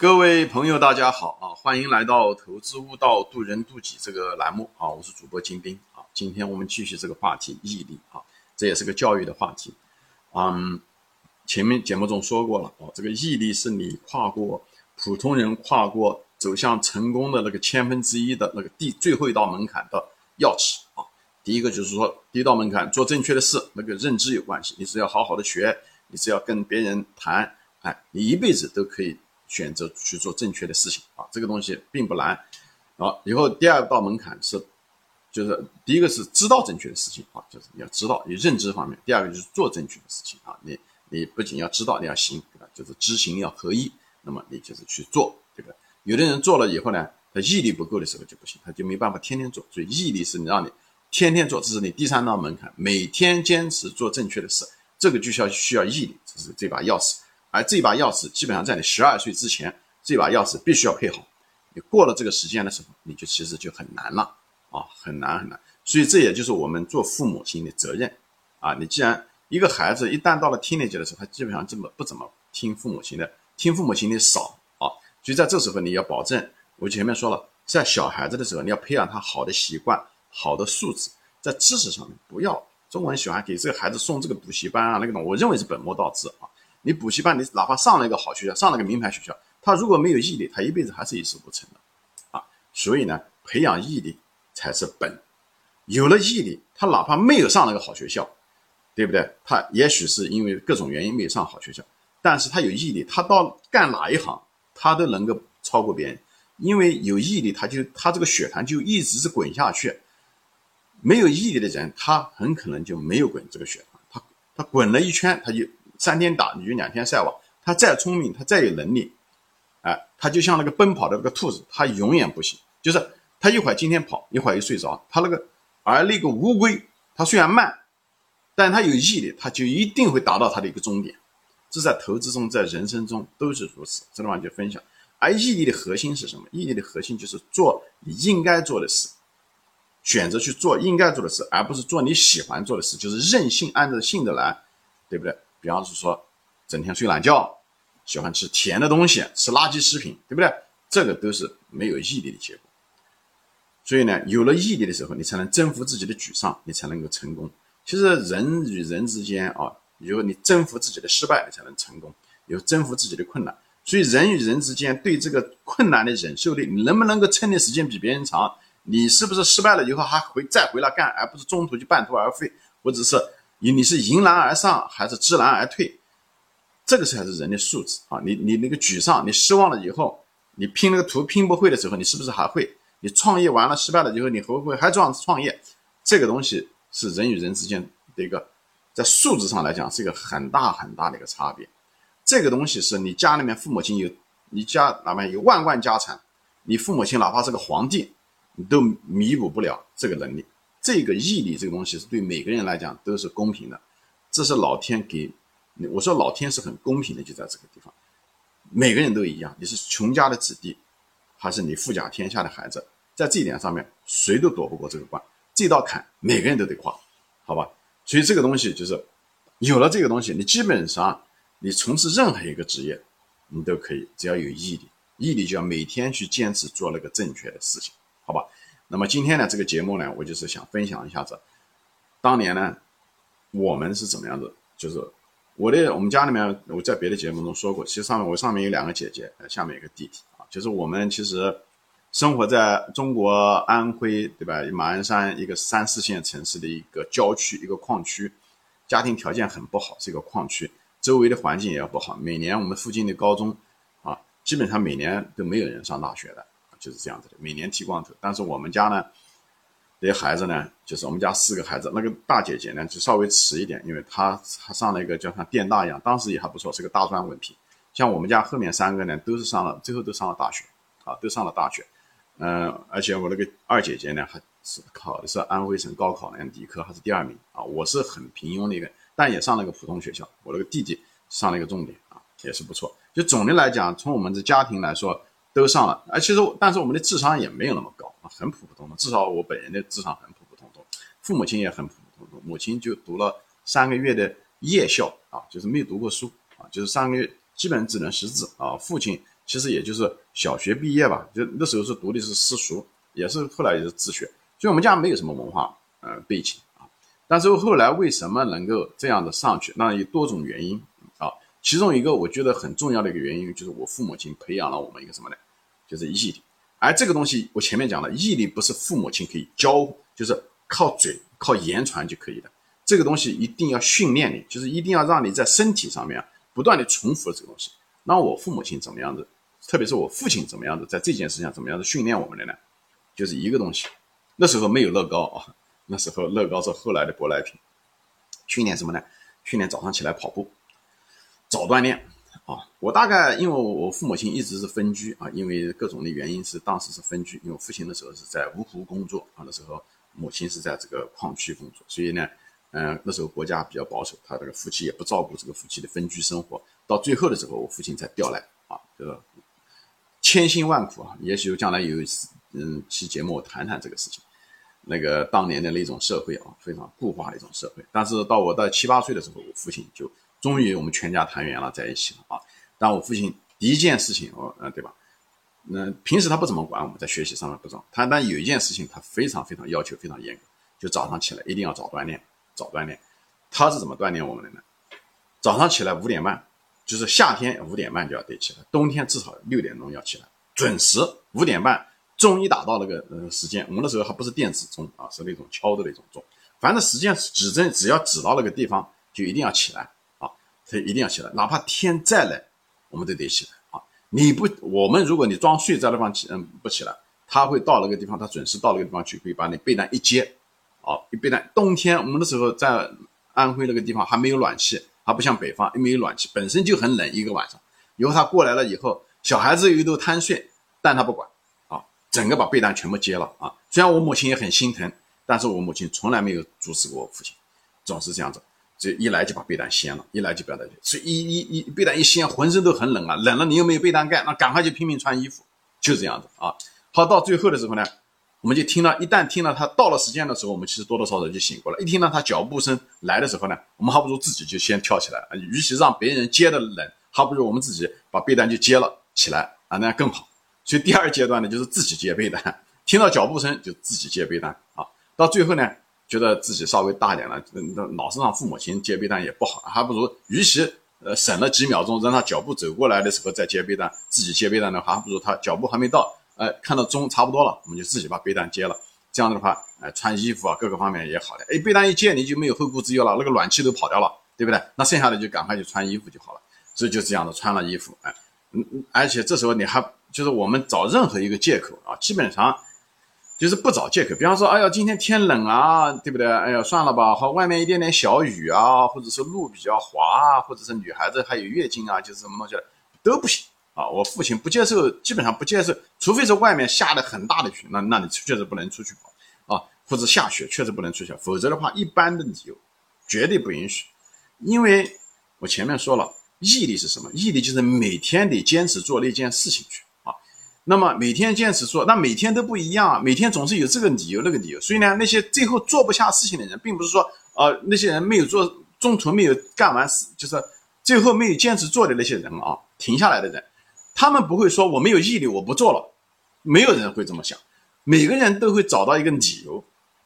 各位朋友，大家好啊！欢迎来到投资悟道、渡人渡己这个栏目啊！我是主播金兵啊！今天我们继续这个话题——毅力啊，这也是个教育的话题。嗯，前面节目中说过了哦，这个毅力是你跨过普通人跨过走向成功的那个千分之一的那个第最后一道门槛的钥匙啊！第一个就是说，第一道门槛做正确的事，那个认知有关系，你只要好好的学，你只要跟别人谈，哎，你一辈子都可以。选择去做正确的事情啊，这个东西并不难。好，以后第二道门槛是，就是第一个是知道正确的事情啊，就是你要知道，你认知方面；第二个就是做正确的事情啊，你你不仅要知道，你要行，对吧？就是知行要合一。那么你就是去做，对吧？有的人做了以后呢，他毅力不够的时候就不行，他就没办法天天做。所以毅力是你让你天天做，这是你第三道门槛，每天坚持做正确的事，这个就需要需要毅力，这是这把钥匙。而这把钥匙基本上在你十二岁之前，这把钥匙必须要配好。你过了这个时间的时候，你就其实就很难了啊，很难很难。所以这也就是我们做父母亲的责任啊。你既然一个孩子一旦到了听年级的时候，他基本上这么不怎么听父母亲的，听父母亲的少啊。所以在这时候你要保证，我前面说了，在小孩子的时候你要培养他好的习惯、好的素质，在知识上面不要中文喜欢给这个孩子送这个补习班啊那个东我认为是本末倒置啊。你补习班，你哪怕上了一个好学校，上了个名牌学校，他如果没有毅力，他一辈子还是一事无成的，啊，所以呢，培养毅力才是本。有了毅力，他哪怕没有上那个好学校，对不对？他也许是因为各种原因没有上好学校，但是他有毅力，他到干哪一行，他都能够超过别人，因为有毅力，他就他这个血团就一直是滚下去。没有毅力的人，他很可能就没有滚这个血团，他他滚了一圈，他就。三天打鱼两天晒网，他再聪明，他再有能力，哎，他就像那个奔跑的那个兔子，他永远不行。就是他一会儿今天跑，一会儿又睡着。他那个，而那个乌龟，它虽然慢，但它有毅力，它就一定会达到它的一个终点。这在投资中，在人生中都是如此。这地方就分享。而毅力的核心是什么？毅力的核心就是做你应该做的事，选择去做应该做的事，而不是做你喜欢做的事，就是任性按照性子来，对不对？比方是说，整天睡懒觉，喜欢吃甜的东西，吃垃圾食品，对不对？这个都是没有毅力的结果。所以呢，有了毅力的时候，你才能征服自己的沮丧，你才能够成功。其实人与人之间啊，有你征服自己的失败，你才能成功；有征服自己的困难。所以人与人之间对这个困难的忍受力，你能不能够撑的时间比别人长？你是不是失败了以后还回再回来干，而不是中途就半途而废，或者是？你你是迎难而上还是知难而退？这个才是人的素质啊！你你那个沮丧，你失望了以后，你拼那个图拼不会的时候，你是不是还会？你创业完了失败了以后，你会不会还这样创业？这个东西是人与人之间的一个，在素质上来讲是一个很大很大的一个差别。这个东西是你家里面父母亲有，你家哪怕有万贯家产，你父母亲哪怕是个皇帝，你都弥补不了这个能力。这个毅力这个东西是对每个人来讲都是公平的，这是老天给，我说老天是很公平的，就在这个地方，每个人都一样，你是穷家的子弟，还是你富甲天下的孩子，在这一点上面谁都躲不过这个关，这道坎每个人都得跨，好吧？所以这个东西就是有了这个东西，你基本上你从事任何一个职业，你都可以，只要有毅力，毅力就要每天去坚持做那个正确的事情，好吧？那么今天呢，这个节目呢，我就是想分享一下子，当年呢，我们是怎么样子？就是我的我们家里面，我在别的节目中说过，其实上面我上面有两个姐姐，呃下面有个弟弟啊。就是我们其实生活在中国安徽，对吧？马鞍山一个三四线城市的一个郊区，一个矿区，家庭条件很不好，是一个矿区，周围的环境也不好。每年我们附近的高中啊，基本上每年都没有人上大学的。就是这样子的，每年剃光头。但是我们家呢，这些孩子呢，就是我们家四个孩子，那个大姐姐呢就稍微迟一点，因为她她上了一个叫像电大一样，当时也还不错，是个大专文凭。像我们家后面三个呢，都是上了，最后都上了大学，啊，都上了大学。嗯，而且我那个二姐姐呢，还是考的是安徽省高考呢，理科还是第二名啊。我是很平庸的一个，但也上了个普通学校。我那个弟弟上了一个重点啊，也是不错。就总的来讲，从我们的家庭来说。都上了，啊，其实但是我们的智商也没有那么高啊，很普普通通。至少我本人的智商很普普通通，父母亲也很普普通通。母亲就读了三个月的夜校啊，就是没读过书啊，就是三个月基本只能识字啊。父亲其实也就是小学毕业吧，就那时候是读的是私塾，也是后来也是自学，所以我们家没有什么文化呃背景啊。但是后来为什么能够这样的上去？那有多种原因。其中一个我觉得很重要的一个原因就是我父母亲培养了我们一个什么呢？就是毅力。而这个东西我前面讲了，毅力不是父母亲可以教，就是靠嘴靠言传就可以的。这个东西一定要训练你，就是一定要让你在身体上面不断的重复这个东西。那我父母亲怎么样子？特别是我父亲怎么样子，在这件事情上怎么样子训练我们的呢？就是一个东西，那时候没有乐高啊，那时候乐高是后来的舶来品。训练什么呢？训练早上起来跑步，早锻炼啊。我大概因为我父母亲一直是分居啊，因为各种的原因是当时是分居，因为父亲的时候是在芜湖工作啊，那时候母亲是在这个矿区工作，所以呢，嗯，那时候国家比较保守，他这个夫妻也不照顾这个夫妻的分居生活，到最后的时候，我父亲才调来啊，这个。千辛万苦啊，也许将来有一嗯期节目我谈谈这个事情。那个当年的那种社会啊，非常固化的一种社会。但是到我到七八岁的时候，我父亲就终于我们全家团圆了，在一起了啊。但我父亲第一件事情，哦，呃，对吧？那平时他不怎么管我们在学习上面不怎么，他但有一件事情他非常非常要求非常严格，就早上起来一定要早锻炼，早锻炼。他是怎么锻炼我们的呢？早上起来五点半。就是夏天五点半就要得起来，冬天至少六点钟要起来，准时五点半钟一打到那个呃时间，我们那时候还不是电子钟啊，是那种敲的那种钟，反正时间指针只要指到那个地方就一定要起来，他一定要起来，哪怕天再冷，我们都得起来啊。你不，我们如果你装睡在那方起，嗯不起来，他会到那个地方，他准时到那个地方去，会把你被单一接，啊，一被单。冬天我们那时候在安徽那个地方还没有暖气。还不像北方，因为有暖气，本身就很冷一个晚上。以后他过来了以后，小孩子又都贪睡，但他不管啊，整个把被单全部揭了啊。虽然我母亲也很心疼，但是我母亲从来没有阻止过我父亲，总是这样子，这一来就把被单掀了，一来就不要带所以一一一被单一掀，浑身都很冷啊，冷了你又没有被单盖，那赶快就拼命穿衣服，就这样子啊。好，到最后的时候呢。我们就听到，一旦听到他到了时间的时候，我们其实多多少少就醒过来。一听到他脚步声来的时候呢，我们还不如自己就先跳起来啊！与其让别人接的冷，还不如我们自己把被单就接了起来啊，那样更好。所以第二阶段呢，就是自己接被单，听到脚步声就自己接被单啊。到最后呢，觉得自己稍微大点了，那老是让父母亲接被单也不好，还不如与其呃省了几秒钟让他脚步走过来的时候再接被单，自己接被单的话，还不如他脚步还没到。哎，看到钟差不多了，我们就自己把被单接了。这样的话，哎，穿衣服啊，各个方面也好了。哎，被单一接，你就没有后顾之忧了，那个暖气都跑掉了，对不对？那剩下的就赶快去穿衣服就好了。所以就这样的穿了衣服，哎，嗯嗯，而且这时候你还就是我们找任何一个借口啊，基本上就是不找借口。比方说，哎呀，今天天冷啊，对不对？哎呀，算了吧，好，外面一点点小雨啊，或者是路比较滑啊，或者是女孩子还有月经啊，就是什么东西都不行。啊，我父亲不接受，基本上不接受，除非是外面下的很大的雪，那那你确实不能出去跑啊，或者下雪确实不能出去，否则的话，一般的理由绝对不允许。因为我前面说了，毅力是什么？毅力就是每天得坚持做那件事情去。那么每天坚持做，那每天都不一样啊，每天总是有这个理由那个理由。所以呢，那些最后做不下事情的人，并不是说呃那些人没有做，中途没有干完事，就是最后没有坚持做的那些人啊，停下来的人。他们不会说我没有毅力，我不做了，没有人会这么想，每个人都会找到一个理由，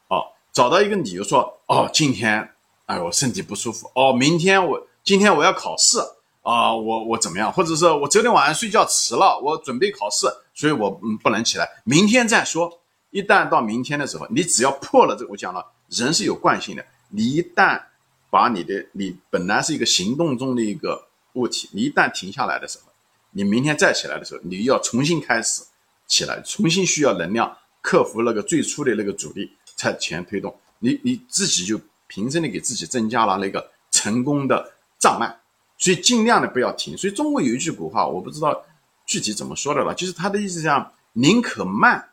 哦，找到一个理由说，哦，今天，哎，我身体不舒服，哦，明天我今天我要考试，啊，我我怎么样，或者是我昨天晚上睡觉迟了，我准备考试，所以我嗯不能起来，明天再说。一旦到明天的时候，你只要破了这个，我讲了，人是有惯性的，你一旦把你的你本来是一个行动中的一个物体，你一旦停下来的时候。你明天再起来的时候，你要重新开始起来，重新需要能量，克服那个最初的那个阻力，才前推动。你你自己就凭身的给自己增加了那个成功的障碍，所以尽量的不要停。所以中国有一句古话，我不知道具体怎么说的了，就是他的意思是讲，宁可慢，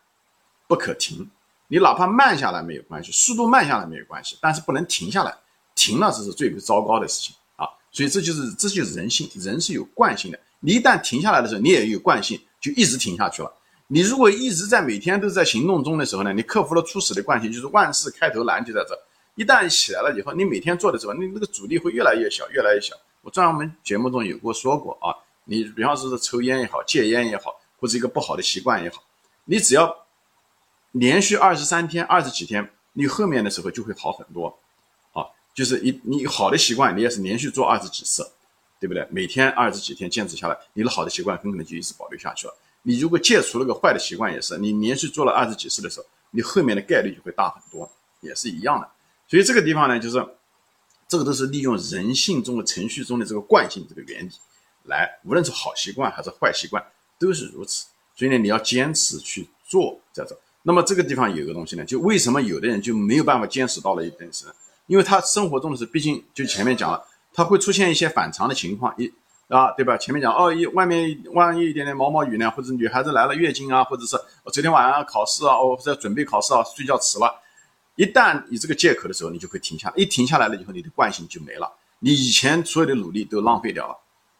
不可停。你哪怕慢下来没有关系，速度慢下来没有关系，但是不能停下来，停了这是最糟糕的事情啊。所以这就是这就是人性，人是有惯性的。你一旦停下来的时候，你也有惯性，就一直停下去了。你如果一直在每天都在行动中的时候呢，你克服了初始的惯性，就是万事开头难就在这。一旦起来了以后，你每天做的时候，你那个阻力会越来越小，越来越小。我专门节目中有过说过啊，你比方说是抽烟也好，戒烟也好，或者一个不好的习惯也好，你只要连续二十三天、二十几天，你后面的时候就会好很多。啊，就是一你好的习惯，你也是连续做二十几次，对不对？每天二十几天坚持下来，你的好的习惯很可能就一直保留下去了。你如果戒除了个坏的习惯，也是你连续做了二十几次的时候，你后面的概率就会大很多，也是一样的。所以这个地方呢，就是这个都是利用人性中的程序中的这个惯性这个原理来，无论是好习惯还是坏习惯都是如此。所以呢，你要坚持去做在这。那么这个地方有个东西呢，就为什么有的人就没有办法坚持到了一定时，因为他生活中的是，毕竟就前面讲了，他会出现一些反常的情况一。啊，对吧？前面讲哦，一外面万一一点点毛毛雨呢，或者女孩子来了月经啊，或者是我昨天晚上考试啊，哦在准备考试啊，睡觉迟了，一旦你这个借口的时候，你就会停下，一停下来了以后，你的惯性就没了，你以前所有的努力都浪费掉了，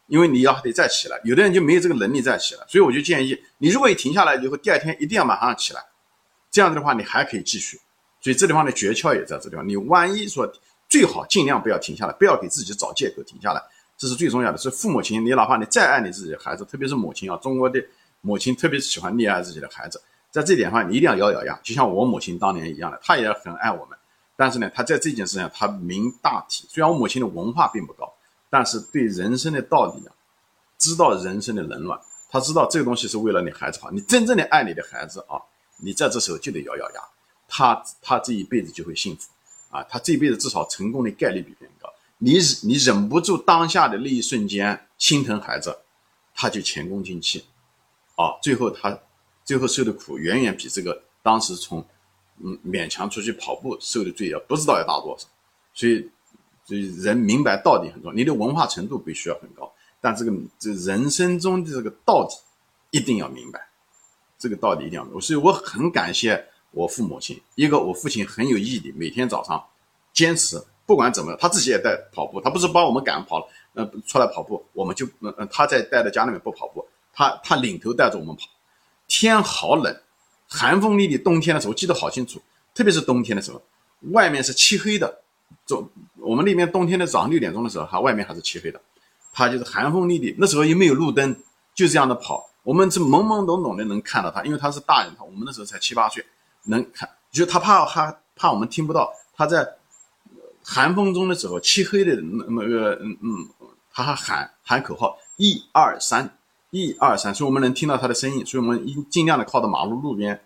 因为你要得再起来，有的人就没有这个能力再起来，所以我就建议你，如果一停下来以后，第二天一定要马上起来，这样子的话你还可以继续，所以这地方的诀窍也在这地方，你万一说最好尽量不要停下来，不要给自己找借口停下来。这是最重要的，是父母亲，你哪怕你再爱你自己的孩子，特别是母亲啊，中国的母亲特别喜欢溺爱自己的孩子，在这点上你一定要咬咬牙，就像我母亲当年一样的，她也很爱我们，但是呢，她在这件事情上她明大体。虽然我母亲的文化并不高，但是对人生的道理啊，知道人生的冷暖，他知道这个东西是为了你孩子好，你真正的爱你的孩子啊，你在这时候就得咬咬牙，他他这一辈子就会幸福啊，他这一辈子至少成功的概率比别人高。你你忍不住当下的那一瞬间心疼孩子，他就前功尽弃，啊，最后他最后受的苦远远比这个当时从嗯勉强出去跑步受的罪要不知道要大多少，所以所以人明白。道理很重要，你的文化程度必须要很高，但这个这人生中的这个道理一定要明白，这个道理一定要明白，所以我很感谢我父母亲，一个我父亲很有毅力，每天早上坚持。不管怎么，他自己也在跑步。他不是把我们赶跑了，呃，出来跑步，我们就，嗯嗯，他在待在家里面不跑步，他他领头带着我们跑。天好冷，寒风凛凛，冬天的时候记得好清楚，特别是冬天的时候，外面是漆黑的。走，我们那边冬天的早上六点钟的时候，它，外面还是漆黑的。他就是寒风凛凛，那时候又没有路灯，就这样的跑。我们是懵懵懂懂的能看到他，因为他是大人，我们那时候才七八岁，能看，就他怕他怕我们听不到他在。寒风中的时候，漆黑的那那个，嗯嗯，他还喊喊口号，一二三，一二三，所以我们能听到他的声音，所以我们尽尽量的靠到马路路边，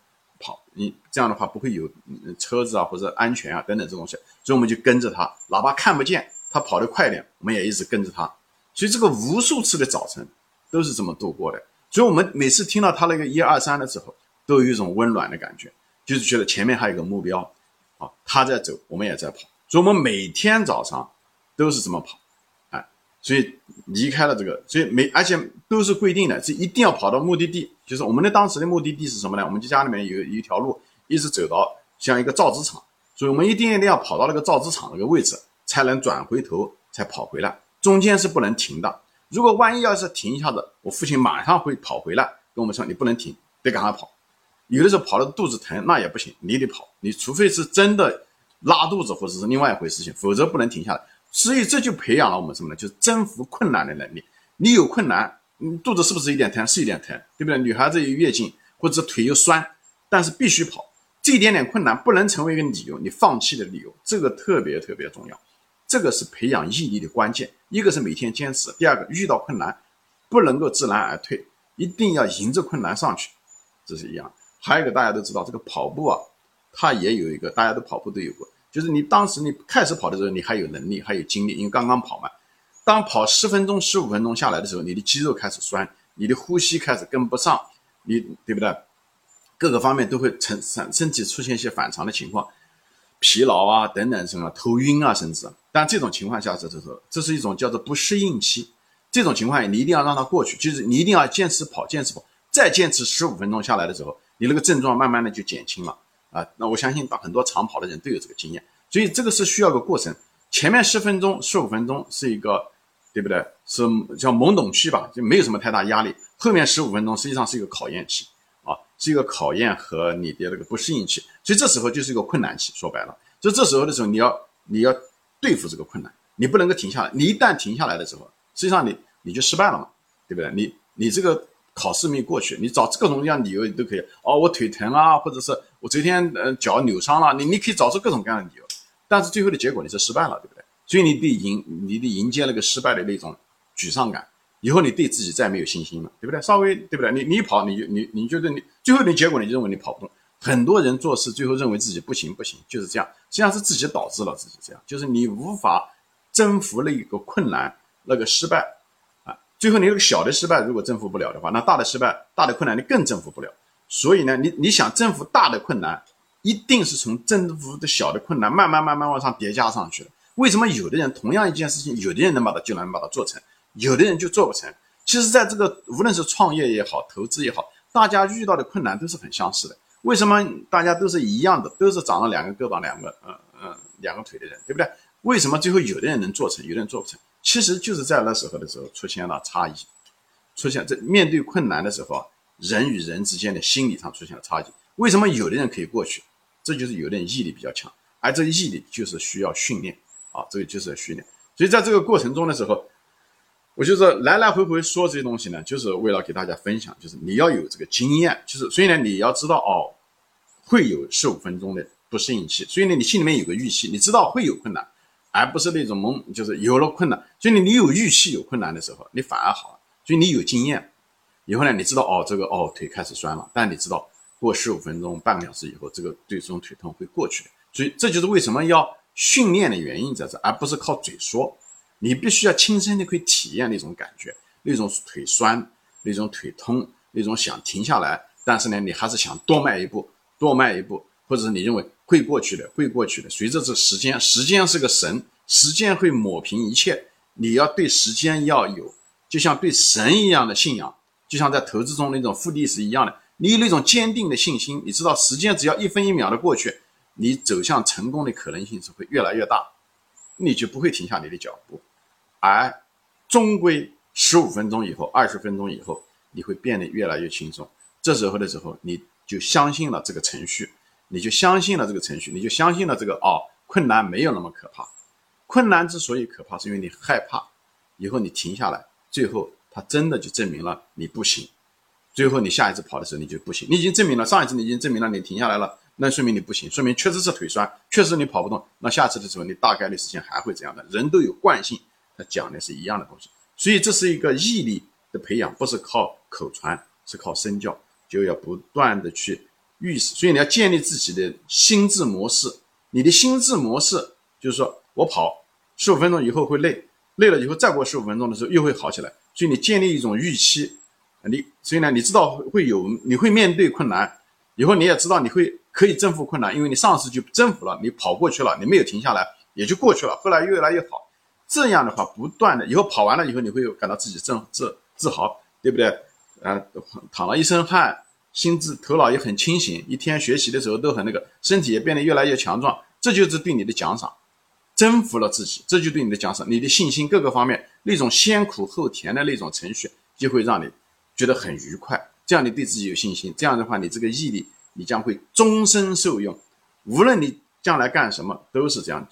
你这样的话不会有车子啊或者安全啊等等这东西，所以我们就跟着他，哪怕看不见他跑得快点，我们也一直跟着他，所以这个无数次的早晨都是这么度过的，所以我们每次听到他那个一二三的时候，都有一种温暖的感觉，就是觉得前面还有个目标，啊，他在走，我们也在跑。所以，我们每天早上都是这么跑，所以离开了这个，所以每而且都是规定的，是一定要跑到目的地。就是我们的当时的目的地是什么呢？我们家里面有一条路，一直走到像一个造纸厂，所以我们一定一定要跑到那个造纸厂那个位置，才能转回头，才跑回来。中间是不能停的。如果万一要是停一下子，我父亲马上会跑回来跟我们说：“你不能停，得赶快跑。”有的时候跑的肚子疼，那也不行，你得跑。你除非是真的。拉肚子或者是另外一回事情，否则不能停下来。所以这就培养了我们什么呢？就是征服困难的能力。你有困难，你肚子是不是有点疼？是有点疼，对不对？女孩子有月经，或者腿又酸，但是必须跑。这一点点困难不能成为一个理由，你放弃的理由。这个特别特别重要，这个是培养毅力的关键。一个是每天坚持，第二个遇到困难不能够知难而退，一定要迎着困难上去，这是一样。还有一个大家都知道，这个跑步啊。它也有一个，大家都跑步都有过，就是你当时你开始跑的时候，你还有能力，还有精力，因为刚刚跑嘛。当跑十分钟、十五分钟下来的时候，你的肌肉开始酸，你的呼吸开始跟不上，你对不对？各个方面都会成身身体出现一些反常的情况，疲劳啊等等什么头晕啊，甚至。但这种情况下，这这这这是一种叫做不适应期。这种情况你一定要让它过去，就是你一定要坚持跑，坚持跑，再坚持十五分钟下来的时候，你那个症状慢慢的就减轻了。啊，那我相信很多长跑的人都有这个经验，所以这个是需要个过程。前面十分钟、十五分钟是一个，对不对？是叫懵懂期吧，就没有什么太大压力。后面十五分钟实际上是一个考验期，啊，是一个考验和你的那个不适应期。所以这时候就是一个困难期。说白了，就这时候的时候，你要你要对付这个困难，你不能够停下来。你一旦停下来的时候，实际上你你就失败了嘛。对不对？你你这个考试没过去，你找各种各样理由你都可以。哦，我腿疼啊，或者是我昨天呃脚扭伤了，你你可以找出各种各样的理由。但是最后的结果你是失败了，对不对？所以你得迎你得迎接那个失败的那种沮丧感，以后你对自己再没有信心了，对不对？稍微对不对？你你跑，你就你你觉得你最后的结果你就认为你跑不动。很多人做事最后认为自己不行不行，就是这样，实际上是自己导致了自己这样，就是你无法征服那个困难那个失败，最后你那个小的失败如果征服不了的话，那大的失败大的困难你更征服不了。所以呢，你你想征服大的困难，一定是从征服的小的困难慢慢慢慢往上叠加上去的。为什么有的人同样一件事情，有的人能把它就能把它做成，有的人就做不成？其实，在这个无论是创业也好，投资也好，大家遇到的困难都是很相似的。为什么大家都是一样的，都是长了两个胳膊、两个嗯嗯两个腿的人，对不对？为什么最后有的人能做成，有的人做不成？其实就是在那时候的时候出现了差异，出现在面对困难的时候，人与人之间的心理上出现了差异。为什么有的人可以过去？这就是有的人毅力比较强，而这毅力就是需要训练。啊，这个就是要训练，所以在这个过程中的时候，我就是来来回回说这些东西呢，就是为了给大家分享，就是你要有这个经验，就是所以呢，你要知道哦，会有十五分钟的不适应期，所以呢，你心里面有个预期，你知道会有困难，而不是那种懵，就是有了困难，所以你你有预期有困难的时候，你反而好了，所以你有经验，以后呢，你知道哦，这个哦腿开始酸了，但你知道过十五分钟、半个小时以后，这个对这种腿痛会过去，所以这就是为什么要。训练的原因在这，而不是靠嘴说。你必须要亲身的去体验那种感觉，那种腿酸，那种腿痛，那种想停下来，但是呢，你还是想多迈一步，多迈一步，或者是你认为会过去的，会过去的。随着这时间，时间是个神，时间会抹平一切。你要对时间要有，就像对神一样的信仰，就像在投资中那种复利是一样的。你有那种坚定的信心，你知道时间只要一分一秒的过去。你走向成功的可能性是会越来越大，你就不会停下你的脚步，而终归十五分钟以后、二十分钟以后，你会变得越来越轻松。这时候的时候，你就相信了这个程序，你就相信了这个程序，你就相信了这个哦，困难没有那么可怕。困难之所以可怕，是因为你害怕，以后你停下来，最后它真的就证明了你不行。最后你下一次跑的时候，你就不行。你已经证明了上一次你已经证明了你停下来了。那说明你不行，说明确实是腿酸，确实你跑不动。那下次的时候，你大概率事情还会这样的。人都有惯性，他讲的是一样的东西，所以这是一个毅力的培养，不是靠口传，是靠身教，就要不断的去预示。所以你要建立自己的心智模式，你的心智模式就是说我跑十五分钟以后会累，累了以后再过十五分钟的时候又会好起来。所以你建立一种预期，你所以呢，你知道会有你会面对困难，以后你也知道你会。可以征服困难，因为你上次就征服了，你跑过去了，你没有停下来，也就过去了。后来越来越好，这样的话，不断的以后跑完了以后，你会感到自己自自自豪，对不对？呃，淌了一身汗，心智头脑也很清醒，一天学习的时候都很那个，身体也变得越来越强壮，这就是对你的奖赏，征服了自己，这就对你的奖赏，你的信心各个方面那种先苦后甜的那种程序，就会让你觉得很愉快，这样你对自己有信心，这样的话，你这个毅力。你将会终身受用，无论你将来干什么，都是这样。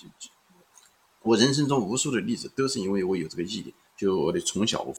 我人生中无数的例子，都是因为我有这个毅力。就我的从小，我